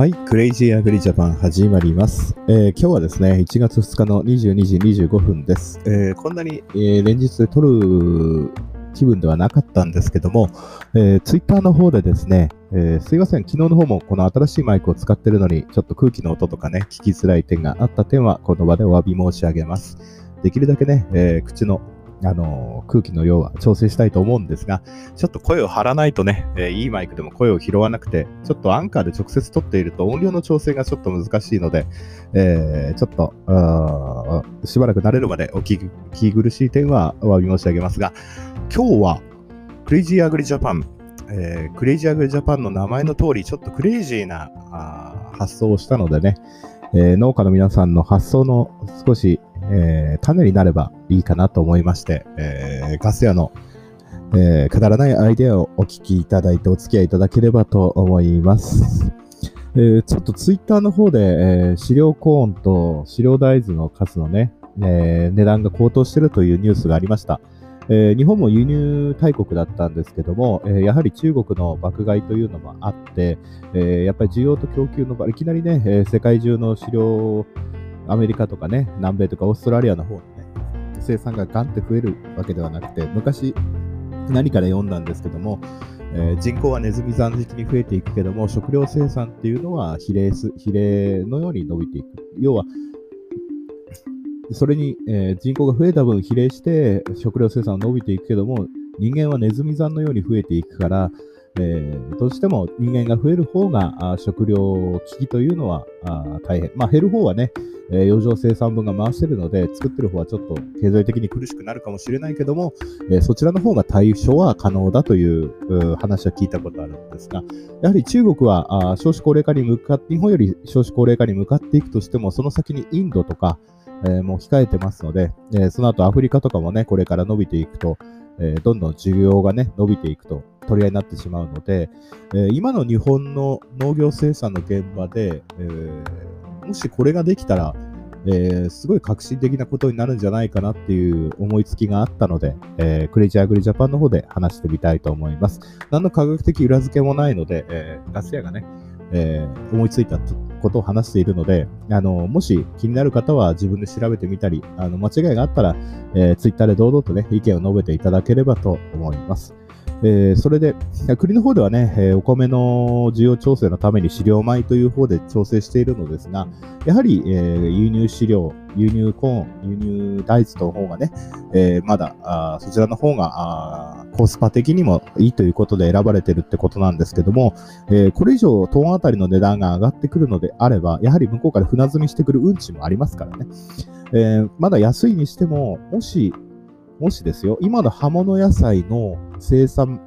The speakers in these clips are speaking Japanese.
はい、クレイジーアグリジャパン始まります。えー今日はですね、1月2日の22時25分です。えーこんなに、えー連日撮る気分ではなかったんですけども、えー、ツイッターの方でですね、えーすいません、昨日の方もこの新しいマイクを使ってるのに、ちょっと空気の音とかね、聞きづらい点があった点は、この場でお詫び申し上げます。できるだけね、えー口のあの空気の量は調整したいと思うんですが、ちょっと声を張らないとね、えーいいマイクでも声を拾わなくて、ちょっとアンカーで直接撮っていると音量の調整がちょっと難しいので、えーちょっとしばらく慣れるまでお聞き苦しい点はお詫び申し上げますが、今日はクレイジーアグリジャパン、えークレイジーアグリジャパンの名前の通り、ちょっとクレイジーなあー発想をしたのでね、えー農家の皆さんの発想の少し、えー種になればいいかなと思いまして、えーガス屋の、えーくだらないアイデアをお聞きいただいてお付き合いいただければと思います。えーちょっとツイッターの方で、えー飼料コーンと飼料大豆の数のね、えー値段が高騰してるというニュースがありました。えー日本も輸入大国だったんですけども、えーやはり中国の爆買いというのもあって、えーやっぱり需要と供給の場合、いきなりね、え世界中の飼料、アメリカとかね、南米とかオーストラリアの方にね、生産がガンって増えるわけではなくて、昔何かで読んだんですけども、えー人口はネズミ残時期に増えていくけども、食料生産っていうのは比例す比例のように伸びていく。要は、それに、えー人口が増えた分比例して食料生産は伸びていくけども、人間はネズミ残のように増えていくから、えーどうしても人間が増える方があ食料危機というのはあ大変。まあ減る方はね、えー余剰生産分が回せるので、作ってる方はちょっと経済的に苦しくなるかもしれないけども、えーそちらの方が対処は可能だという話は聞いたことあるんですが、やはり中国はあ少子高齢化に向かって、日本より少子高齢化に向かっていくとしても、その先にインドとか、えーもう控えてますので、えーその後アフリカとかもね、これから伸びていくと、えーどんどん需要がね、伸びていくと取り合いになってしまうので、え今の日本の農業生産の現場で、えーもしこれができたら、えーすごい革新的なことになるんじゃないかなっていう思いつきがあったので、えークレイジーアグリジャパンの方で話してみたいと思います。何の科学的裏付けもないので、えーガス屋がね、えー思いついたことを話しているので、あの、もし気になる方は自分で調べてみたり、あの、間違いがあったら、えー、ツイッターで堂々とね、意見を述べていただければと思います。えーそれで、国の方ではね、えーお米の需要調整のために飼料米という方で調整しているのですが、やはり、えー輸入飼料、輸入コーン、輸入大豆の方がね、えまだあそちらの方があコスパ的にもいいということで選ばれてるってことなんですけども、えこれ以上トーンあたりの値段が上がってくるのであれば、やはり向こうから船積みしてくる運賃もありますからね。えまだ安いにしても、もし、もしですよ、今の葉物野菜の生産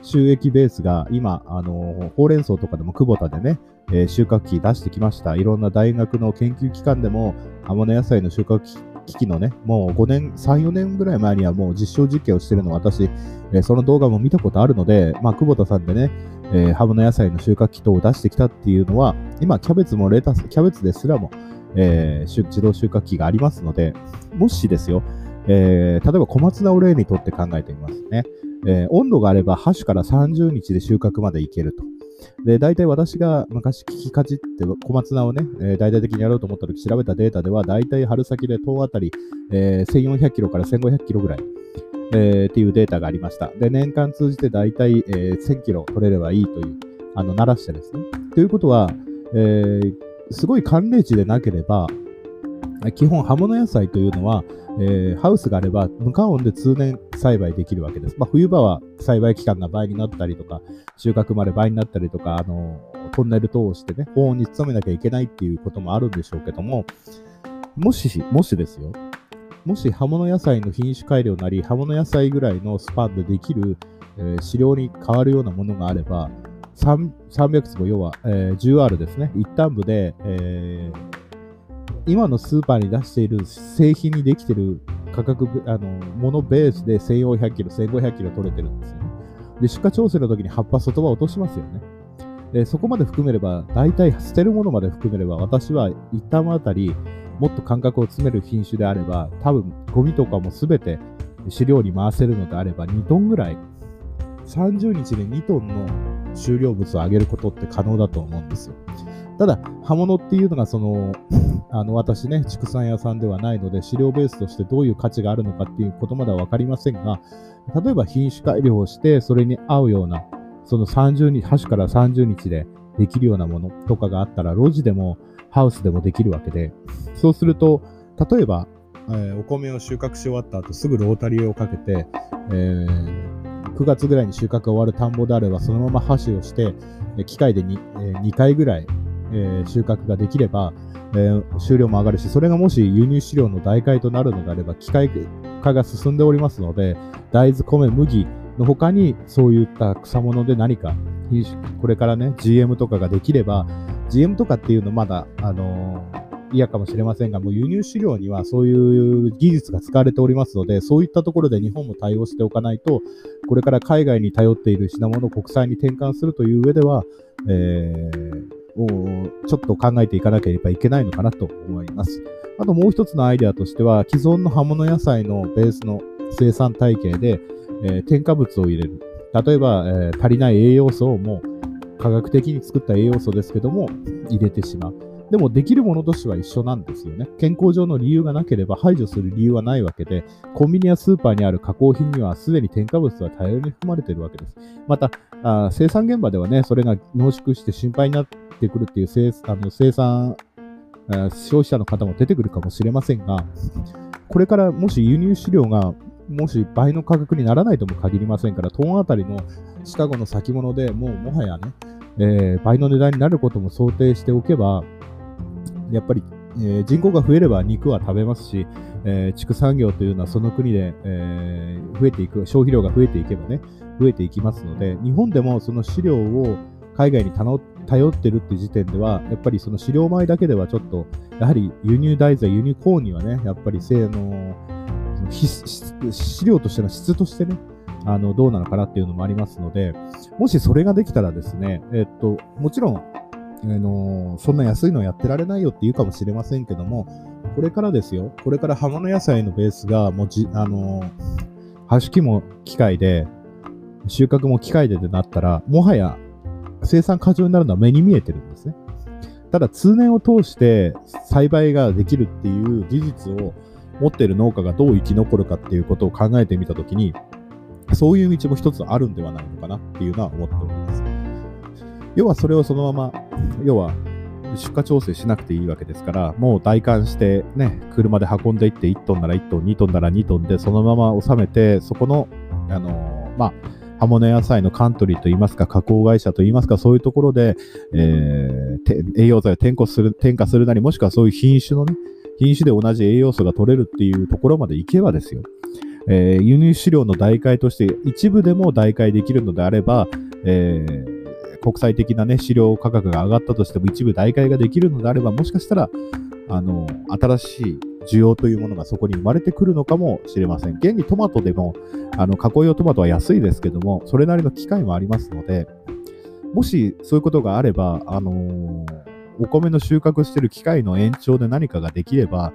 収益ベースが今、あのほうれん草とかでも久保田でね、えー収穫機出してきました。いろんな大学の研究機関でも葉物野菜の収穫機器のね、もう5年、3、4年ぐらい前にはもう実証実験をしてるの私、えーその動画も見たことあるので、まあ、久保田さんでね、えー葉物野菜の収穫機等を出してきたっていうのは、今、キャベツもレタス、キャベツですらも、えー自動収穫機がありますので、もしですよ、えー例えば小松菜を例にとって考えてみますね。えー温度があれば、箸から30日で収穫までいけると。で、大体私が昔聞きかじって小松菜をね、えー大々的にやろうと思った時調べたデータでは、大体春先でトンあたり、えー1400キロから1500キロぐらい、えーっていうデータがありました。で、年間通じて大体、えー1000キロ取れればいいという、あの、鳴らしてですね。ということは、えーすごい寒冷地でなければ、基本葉物野菜というのは、えーハウスがあれば無加温で通年栽培できるわけです。まあ、冬場は栽培期間が倍になったりとか、収穫まで倍になったりとか、あのトンネル通してね、保温に努めなきゃいけないっていうこともあるんでしょうけども、もし、もしですよ、もし葉物野菜の品種改良なり、葉物野菜ぐらいのスパンでできる、えー飼料に変わるようなものがあれば、3 300坪、要は、えー 10R ですね、一旦部で、えー今のスーパーに出している製品にできている価格、あの、ものベースで1400キロ、1500キロ取れてるんですよね。で、出荷調整の時に葉っぱ外葉落としますよね。で、そこまで含めれば、大体捨てるものまで含めれば、私は一旦あたり、もっと間隔を詰める品種であれば、多分、ゴミとかもすべて飼料に回せるのであれば、2トンぐらい、30日で2トンの収量物を上げることって可能だと思うんですよ。ただ、刃物っていうのが、その、あの、私ね、畜産屋さんではないので、飼料ベースとしてどういう価値があるのかっていうことまではわかりませんが、例えば品種改良をして、それに合うような、その30日、箸から30日でできるようなものとかがあったら、路地でもハウスでもできるわけで、そうすると、例えば、えー、お米を収穫し終わった後、すぐロータリーをかけて、えー、9月ぐらいに収穫が終わる田んぼであれば、そのまま箸をして、機械で 2,、え、2回ぐらい、えー、収穫ができれば、えー、収量も上がるし、それがもし輸入飼料の代替となるのであれば、機械化が進んでおりますので、大豆、米、麦の他にそういった草物で何か、これからね、GM とかができれば、GM とかっていうのまだ、あの嫌かもしれませんが、もう輸入飼料にはそういう技術が使われておりますので、そういったところで日本も対応しておかないと、これから海外に頼っている品物を国際に転換するという上では、えーをちょっと考えていかなければいけないのかなと思います。あともう一つのアイデアとしては、既存の葉物野菜のベースの生産体系で、えー、添加物を入れる。例えば、えー、足りない栄養素をもう科学的に作った栄養素ですけども、入れてしまう。でもできるものとしては一緒なんですよね。健康上の理由がなければ排除する理由はないわけで、コンビニやスーパーにある加工品にはすでに添加物は大量に含まれているわけです。また、あ生産現場ではね、それが濃縮して心配になってくるっていう生あの生産消費者の方も出てくるかもしれませんが、これからもし輸入飼料がもし倍の価格にならないとも限りませんから、トーンあたりのシカゴの先物でもうもはやね、えー、倍の値段になることも想定しておけば、やっぱり、えー、人口が増えれば肉は食べますし、えー、畜産業というのはその国で、えー、増えていく、消費量が増えていけばね、増えていきますので、日本でもその飼料を海外に頼ってるって時点では、やっぱりその飼料米だけではちょっと、やはり輸入大豆、輸入コーンにはね、やっぱり性の、飼料としての質としてね、あの、どうなのかなっていうのもありますので、もしそれができたらですね、えっと、もちろん、あのそんな安いのやってられないよって言うかもしれませんけども、これからですよ、これから葉物野菜のベースが、もうじ、あのー、し機も機械で、収穫も機械ででなったら、もはや生産過剰になるのは目に見えてるんですね。ただ、通年を通して栽培ができるっていう事実を持っている農家がどう生き残るかっていうことを考えてみたときに、そういう道も一つあるんではないのかなっていうのは思っております。要はそれをそのまま、要は出荷調整しなくていいわけですから、もう代管してね、車で運んでいって1トンなら1トン、2トンなら2トンでそのまま収めて、そこの、あの、まあ、葉物野菜のカントリーといいますか、加工会社といいますか、そういうところで、えー、栄養剤を添加する、添加するなり、もしくはそういう品種のね、品種で同じ栄養素が取れるっていうところまでいけばですよ。えー、輸入飼料の代替として一部でも代替できるのであれば、えー国際的なね、飼料価格が上がったとしても一部代替ができるのであれば、もしかしたら、あの、新しい需要というものがそこに生まれてくるのかもしれません。現にトマトでも、あの、加工用トマトは安いですけども、それなりの機会もありますので、もしそういうことがあれば、あのー、お米の収穫してる機械の延長で何かができれば、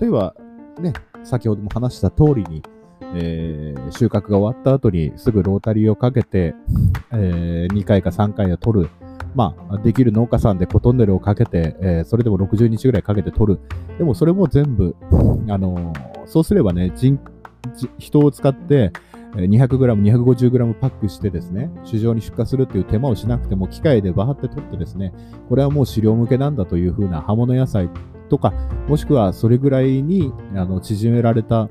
例えば、ね、先ほども話した通りに、えー、収穫が終わった後にすぐロータリーをかけて、えー、2回か3回を取る。まあ、できる農家さんでコトンネルをかけて、えー、それでも60日ぐらいかけて取る。でもそれも全部、あのー、そうすればね、人、人を使って、200g、250g パックしてですね、市場に出荷するっていう手間をしなくても、機械でバーって取ってですね、これはもう飼料向けなんだというふうな葉物野菜とか、もしくはそれぐらいにあの縮められた、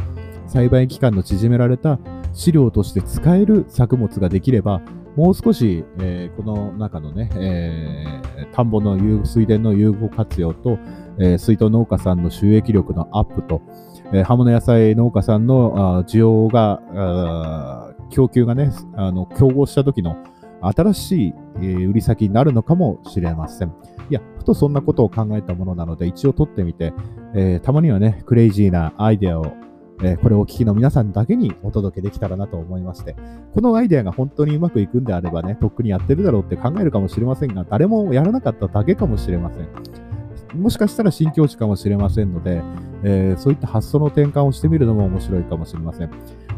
栽培期間の縮められた飼料として使える作物ができれば、もう少し、えー、この中のね、えー、田んぼの水田の有効活用と、えー、水筒農家さんの収益力のアップと、え、葉物野菜農家さんのあ需要が、供給がね、あの競合した時の新しい、え、売り先になるのかもしれません。いや、ふとそんなことを考えたものなので、一応取ってみて、え、たまにはね、クレイジーなアイデアをえ、これをお聞きの皆さんだけにお届けできたらなと思いまして、このアイデアが本当にうまくいくんであればね、とっくにやってるだろうって考えるかもしれませんが、誰もやらなかっただけかもしれません。もしかしたら新境地かもしれませんので、えー、そういった発想の転換をしてみるのも面白いかもしれません。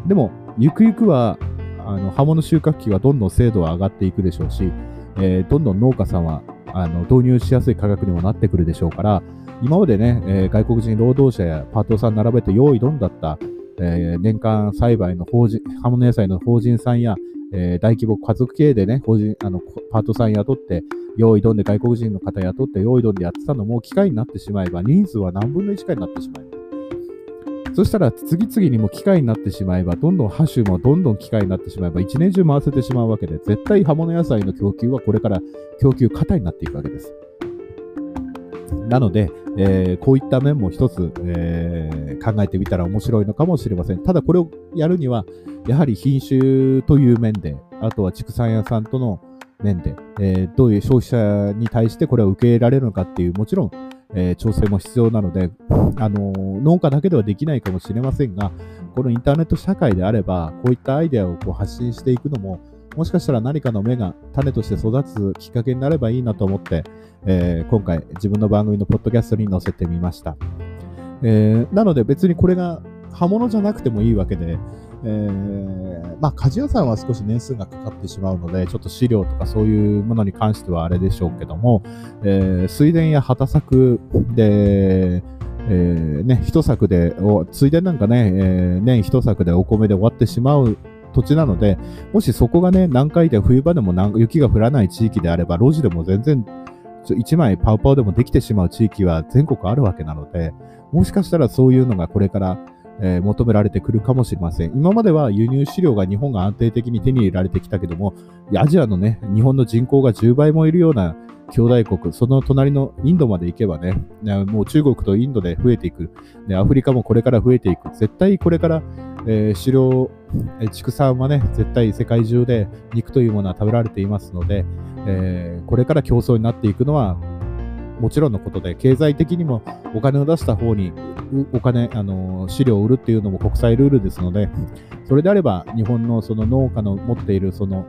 でも、ゆくゆくは、あの、刃物収穫機はどんどん精度は上がっていくでしょうし、えー、どんどん農家さんは、あの導入しやすい価格にもなってくるでしょうから、今までね、えー、外国人労働者やパートさん並べて用意どんだった、えー、年間栽培の法人、葉物野菜の法人さんや、えー、大規模家族経営でね、法人、あの、パートさん雇って、用意どんで外国人の方雇って用意どんでやってたのも機械になってしまえば、人数は何分の1回になってしまいます。そしたら次々にも機械になってしまえば、どんどんハッシュもどんどん機械になってしまえば、一年中回せてしまうわけで、絶対葉物野菜の供給はこれから供給過多になっていくわけです。なので、えー、こういった面も一つ、えー、考えてみたら面白いのかもしれません。ただこれをやるには、やはり品種という面で、あとは畜産屋さんとの面で、えー、どういう消費者に対してこれを受け入れられるのかっていう、もちろんえー、調整も必要なので、あのー、農家だけではできないかもしれませんが、このインターネット社会であれば、こういったアイデアをこう発信していくのも、もしかしたら何かの芽が種として育つきっかけになればいいなと思って、えー、今回自分の番組のポッドキャストに載せてみました。えなので別にこれが刃物じゃなくてもいいわけで、えー、まあ、鍛冶屋さんは少し年数がかかってしまうので、ちょっと飼料とかそういうものに関してはあれでしょうけども、えー、水田や畑作で、えー、ね、一作で、水田なんかね、えー、年一作でお米で終わってしまう土地なので、もしそこがね、南海で冬場でも雪が降らない地域であれば、路地でも全然、1枚パウパウでもできてしまう地域は全国あるわけなので、もしかしたらそういうのがこれからえー、求められてくるかもしれません。今までは輸入飼料が日本が安定的に手に入れられてきたけども、アジアのね、日本の人口が10倍もいるような兄弟国、その隣のインドまで行けばね、もう中国とインドで増えていく。で、アフリカもこれから増えていく。絶対これから、えー、飼料、え、畜産はね、絶対世界中で肉というものは食べられていますので、えー、これから競争になっていくのはもちろんのことで、経済的にもお金を出した方にお金、あの、飼料を売るっていうのも国際ルールですので、それであれば日本のその農家の持っているその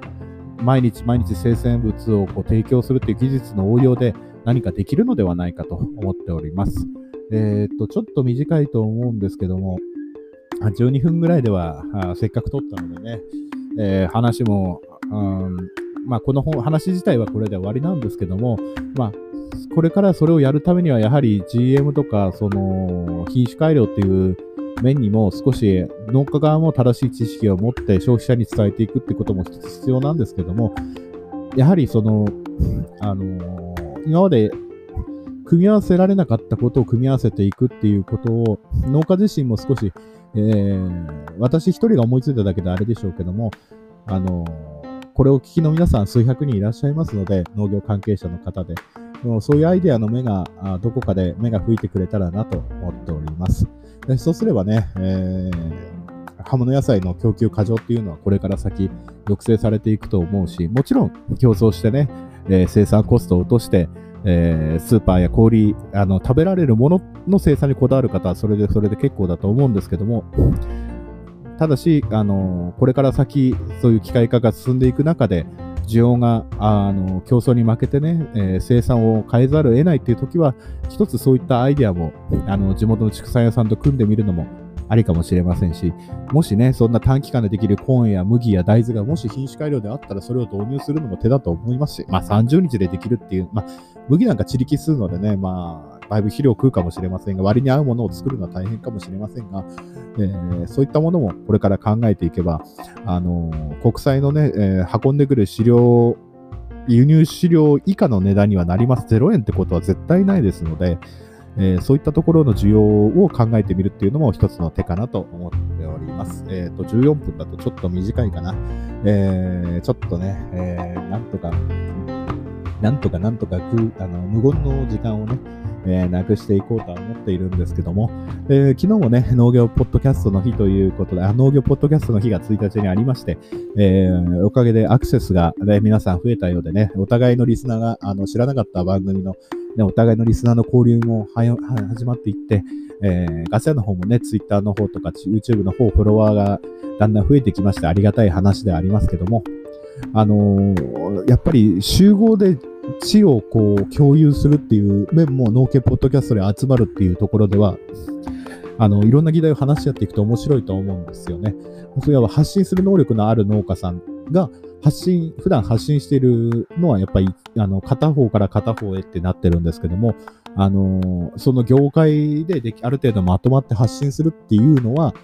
毎日毎日生鮮物をこう提供するっていう技術の応用で何かできるのではないかと思っております。えー、っと、ちょっと短いと思うんですけども、12分ぐらいではせっかく撮ったのでね、えー、話も、うんまあ、この話自体はこれで終わりなんですけども、まあ、これからそれをやるためには、やはり GM とか、その、品種改良っていう面にも少し農家側も正しい知識を持って消費者に伝えていくってことも必要なんですけども、やはりその、あの今まで組み合わせられなかったことを組み合わせていくっていうことを、農家自身も少し、えー、私一人が思いついただけであれでしょうけども、あのこれを聞きの皆さん数百人いらっしゃいますので、農業関係者の方で、そういうアイデアの目が、どこかで目が吹いてくれたらなと思っております。でそうすればね、えー、葉物野菜の供給過剰っていうのはこれから先抑制されていくと思うし、もちろん競争してね、えー、生産コストを落として、えー、スーパーや小売あの食べられるものの生産にこだわる方はそれでそれで結構だと思うんですけども、ただし、あのこれから先、そういう機械化が進んでいく中で、需要があの競争に負けてね、えー、生産を変えざるを得ないという時は、一つそういったアイデアもあの地元の畜産屋さんと組んでみるのもありかもしれませんし、もしね、そんな短期間でできるコーンや麦や大豆がもし品種改良であったらそれを導入するのも手だと思いますし、まあ30日でできるっていう、まあ麦なんか地力するのでね、まあだいぶ肥料を食うかもしれませんが、割に合うものを作るのは大変かもしれませんが、えー、そういったものもこれから考えていけば、あのー、国際のね、えー、運んでくる飼料、輸入飼料以下の値段にはなります。0円ってことは絶対ないですので、えー、そういったところの需要を考えてみるっていうのも一つの手かなと思っております。えっ、ー、と、14分だとちょっと短いかな。えー、ちょっとね、えー、なんとか、なんとかなんとかあの無言の時間をね、えー、なくしていこうとは思っているんですけども、えー、昨日もね、農業ポッドキャストの日ということで、あ農業ポッドキャストの日が1日にありまして、えー、おかげでアクセスが、ね、皆さん増えたようでね、お互いのリスナーがあの知らなかった番組の、ね、お互いのリスナーの交流も始まっていって、えー、ガセの方もね、ツイッターの方とか YouTube の方、フォロワーがだんだん増えてきまして、ありがたい話でありますけども、あのー、やっぱり集合で地をこう共有するっていう面も農家ポッドキャストで集まるっていうところでは、あの、いろんな議題を話し合っていくと面白いと思うんですよね。それは発信する能力のある農家さんが、発信、普段発信しているのはやっぱり、あの、片方から片方へってなってるんですけども、あの、その業界ででき、ある程度まとまって発信するっていうのは、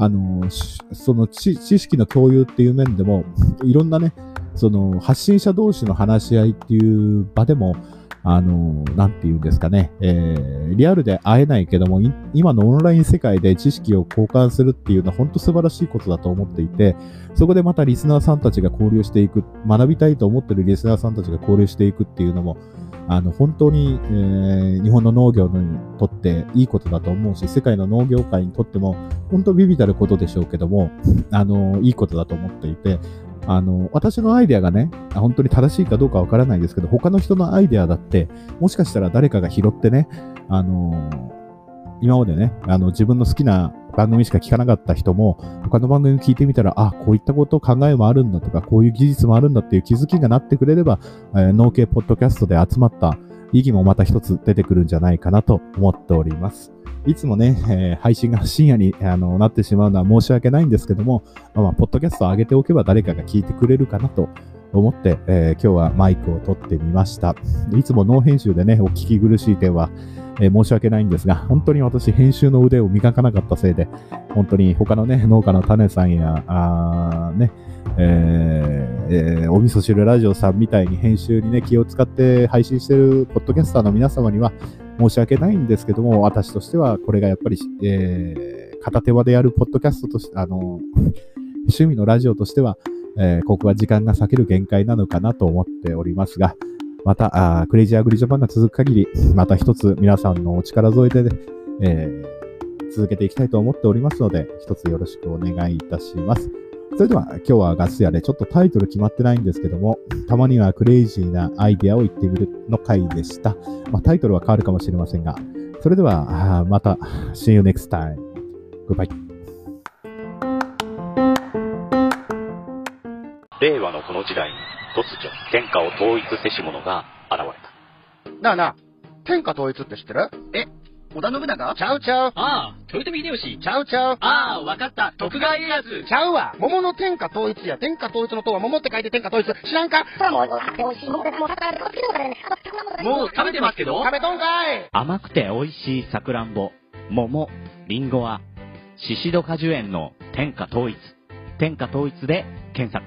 あの、その知識の共有っていう面でも、いろんなね、その発信者同士の話し合いっていう場でも、あの、なんて言うんですかね、えー、リアルで会えないけども、今のオンライン世界で知識を交換するっていうのは本当素晴らしいことだと思っていて、そこでまたリスナーさんたちが交流していく、学びたいと思ってるリスナーさんたちが交流していくっていうのも、あの、本当に、えー、日本の農業にとっていいことだと思うし、世界の農業界にとっても、本当ビビたることでしょうけども、あの、いいことだと思っていて、あの、私のアイデアがね、本当に正しいかどうかわからないですけど、他の人のアイデアだって、もしかしたら誰かが拾ってね、あの、今までね、あの、自分の好きな番組しか聞かなかった人も、他の番組聞いてみたら、あ、こういったこと考えもあるんだとか、こういう技術もあるんだっていう気づきがなってくれれば、えー、農系ポッドキャストで集まった意義もまた一つ出てくるんじゃないかなと思っております。いつもね、えー、配信が深夜にあのなってしまうのは申し訳ないんですけども、まあ、まあ、ポッドキャストを上げておけば誰かが聞いてくれるかなと思って、えー、今日はマイクを取ってみました。いつもノー編集でね、お聞き苦しい点は、えー、申し訳ないんですが、本当に私編集の腕を磨かなかったせいで、本当に他のね、農家の種さんや、あね、えーえー、お味噌汁ラジオさんみたいに編集にね、気を使って配信してるポッドキャスターの皆様には、申し訳ないんですけども、私としてはこれがやっぱり、えー、片手間でやるポッドキャストとして、あの、趣味のラジオとしては、えー、ここは時間が割ける限界なのかなと思っておりますが、また、クレイジーアグリジャパンが続く限り、また一つ皆さんのお力添えで、えー、続けていきたいと思っておりますので、一つよろしくお願いいたします。それでは今日はガス屋でちょっとタイトル決まってないんですけども、たまにはクレイジーなアイデアを言ってみるの回でした。まあ、タイトルは変わるかもしれませんが、それではまた See you next time. Goodbye. 和のこの時代に突如天下を統一せし者が現れた。なあなあ、天下統一って知ってる？え織田信長？ちゃうちゃう。ああ、豊臣秀吉。ちゃうちゃう。ああ、わかった。徳川家康。ちゃうわ。桃の天下統一や。天下統一の塔は桃って書いて天下統一。知らんか？もう食べてますけど食べとんかい甘くて美味しいさくらんぼ、桃、りんごは、シシド果樹園の天下統一。天下統一で検索。